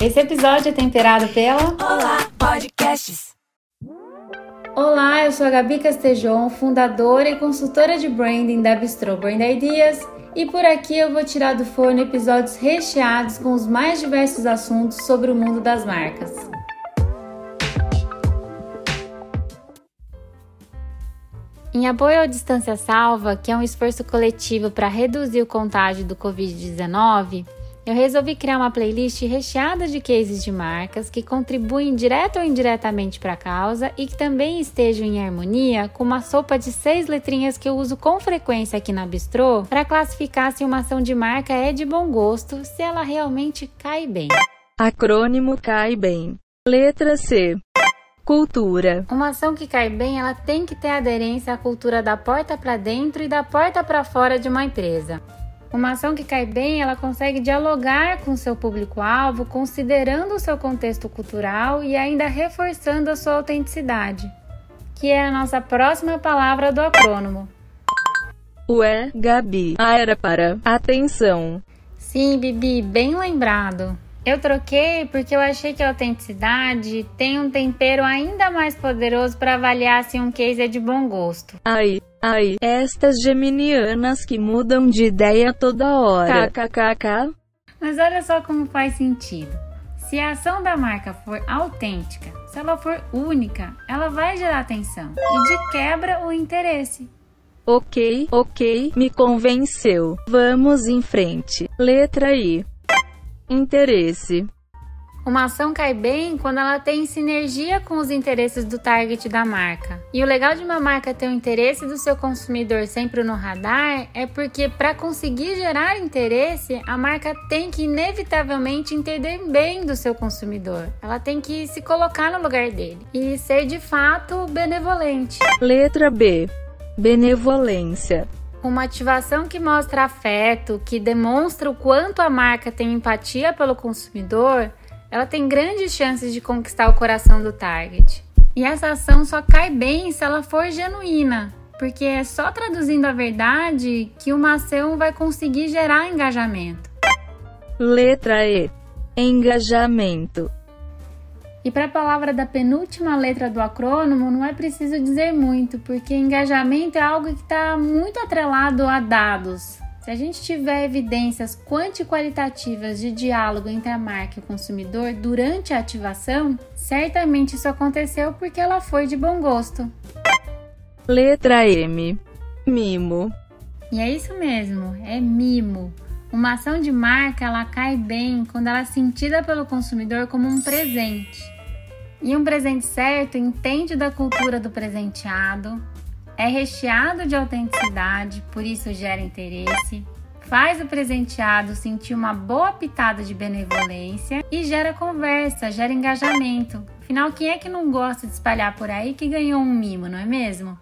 Esse episódio é temperado pela Olá Podcasts. Olá, eu sou a Gabi Castejon, fundadora e consultora de branding da Bistro Brand Ideas, e por aqui eu vou tirar do forno episódios recheados com os mais diversos assuntos sobre o mundo das marcas. Em apoio ao Distância Salva, que é um esforço coletivo para reduzir o contágio do Covid-19, eu resolvi criar uma playlist recheada de cases de marcas que contribuem direto ou indiretamente para a causa e que também estejam em harmonia com uma sopa de seis letrinhas que eu uso com frequência aqui na Bistrô para classificar se uma ação de marca é de bom gosto, se ela realmente cai bem. Acrônimo cai bem. Letra C. Cultura. Uma ação que cai bem, ela tem que ter aderência à cultura da porta para dentro e da porta para fora de uma empresa. Uma ação que cai bem, ela consegue dialogar com seu público-alvo, considerando o seu contexto cultural e ainda reforçando a sua autenticidade, que é a nossa próxima palavra do acrônomo. Ué, Gabi, a era para atenção. Sim, Bibi, bem lembrado. Eu troquei porque eu achei que a autenticidade tem um tempero ainda mais poderoso para avaliar se um case é de bom gosto. Ai, ai, estas geminianas que mudam de ideia toda hora. KKKK. Mas olha só como faz sentido. Se a ação da marca for autêntica, se ela for única, ela vai gerar atenção e de quebra o interesse. Ok, ok, me convenceu. Vamos em frente. Letra I. Interesse. Uma ação cai bem quando ela tem sinergia com os interesses do target da marca. E o legal de uma marca ter o interesse do seu consumidor sempre no radar é porque, para conseguir gerar interesse, a marca tem que inevitavelmente entender bem do seu consumidor. Ela tem que se colocar no lugar dele e ser de fato benevolente. Letra B. Benevolência. Uma ativação que mostra afeto, que demonstra o quanto a marca tem empatia pelo consumidor, ela tem grandes chances de conquistar o coração do target. E essa ação só cai bem se ela for genuína, porque é só traduzindo a verdade que uma ação vai conseguir gerar engajamento. Letra E. Engajamento. E para a palavra da penúltima letra do acrônomo, não é preciso dizer muito, porque engajamento é algo que está muito atrelado a dados. Se a gente tiver evidências quanti-qualitativas de diálogo entre a marca e o consumidor durante a ativação, certamente isso aconteceu porque ela foi de bom gosto. Letra M. Mimo. E é isso mesmo, é mimo. Uma ação de marca ela cai bem quando ela é sentida pelo consumidor como um presente. E um presente certo entende da cultura do presenteado, é recheado de autenticidade, por isso gera interesse, faz o presenteado sentir uma boa pitada de benevolência e gera conversa, gera engajamento. Afinal, quem é que não gosta de espalhar por aí que ganhou um mimo, não é mesmo?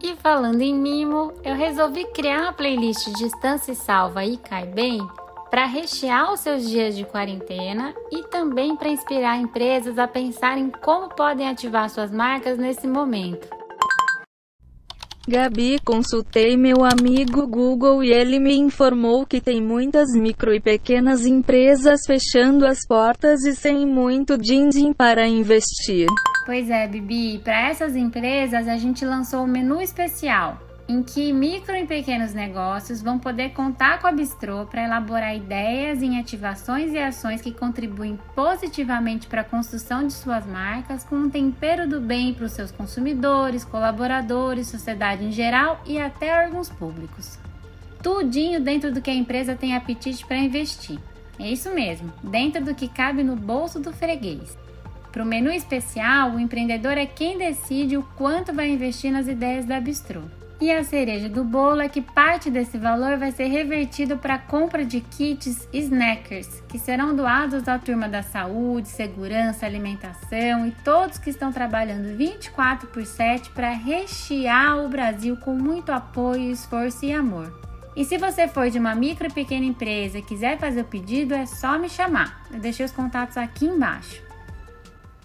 E falando em mimo, eu resolvi criar uma playlist Distância e Salva e Cai Bem para rechear os seus dias de quarentena e também para inspirar empresas a pensarem como podem ativar suas marcas nesse momento. Gabi, consultei meu amigo Google e ele me informou que tem muitas micro e pequenas empresas fechando as portas e sem muito din-din para investir. Pois é, Bibi, para essas empresas a gente lançou um menu especial em que micro e pequenos negócios vão poder contar com a Bistrô para elaborar ideias em ativações e ações que contribuem positivamente para a construção de suas marcas, com um tempero do bem para os seus consumidores, colaboradores, sociedade em geral e até órgãos públicos. Tudinho dentro do que a empresa tem apetite para investir. É isso mesmo, dentro do que cabe no bolso do freguês. Para o menu especial, o empreendedor é quem decide o quanto vai investir nas ideias da Bistrô. E a cereja do bolo é que parte desse valor vai ser revertido para a compra de kits snackers, que serão doados à turma da saúde, segurança, alimentação e todos que estão trabalhando 24 por 7 para rechear o Brasil com muito apoio, esforço e amor. E se você for de uma micro e pequena empresa e quiser fazer o pedido, é só me chamar. Eu deixei os contatos aqui embaixo.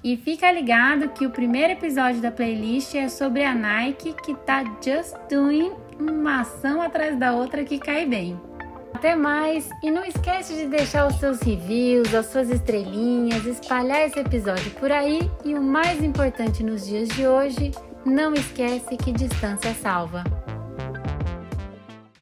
E fica ligado que o primeiro episódio da playlist é sobre a Nike que tá just doing uma ação atrás da outra que cai bem. Até mais e não esquece de deixar os seus reviews, as suas estrelinhas, espalhar esse episódio por aí e o mais importante nos dias de hoje, não esquece que distância salva.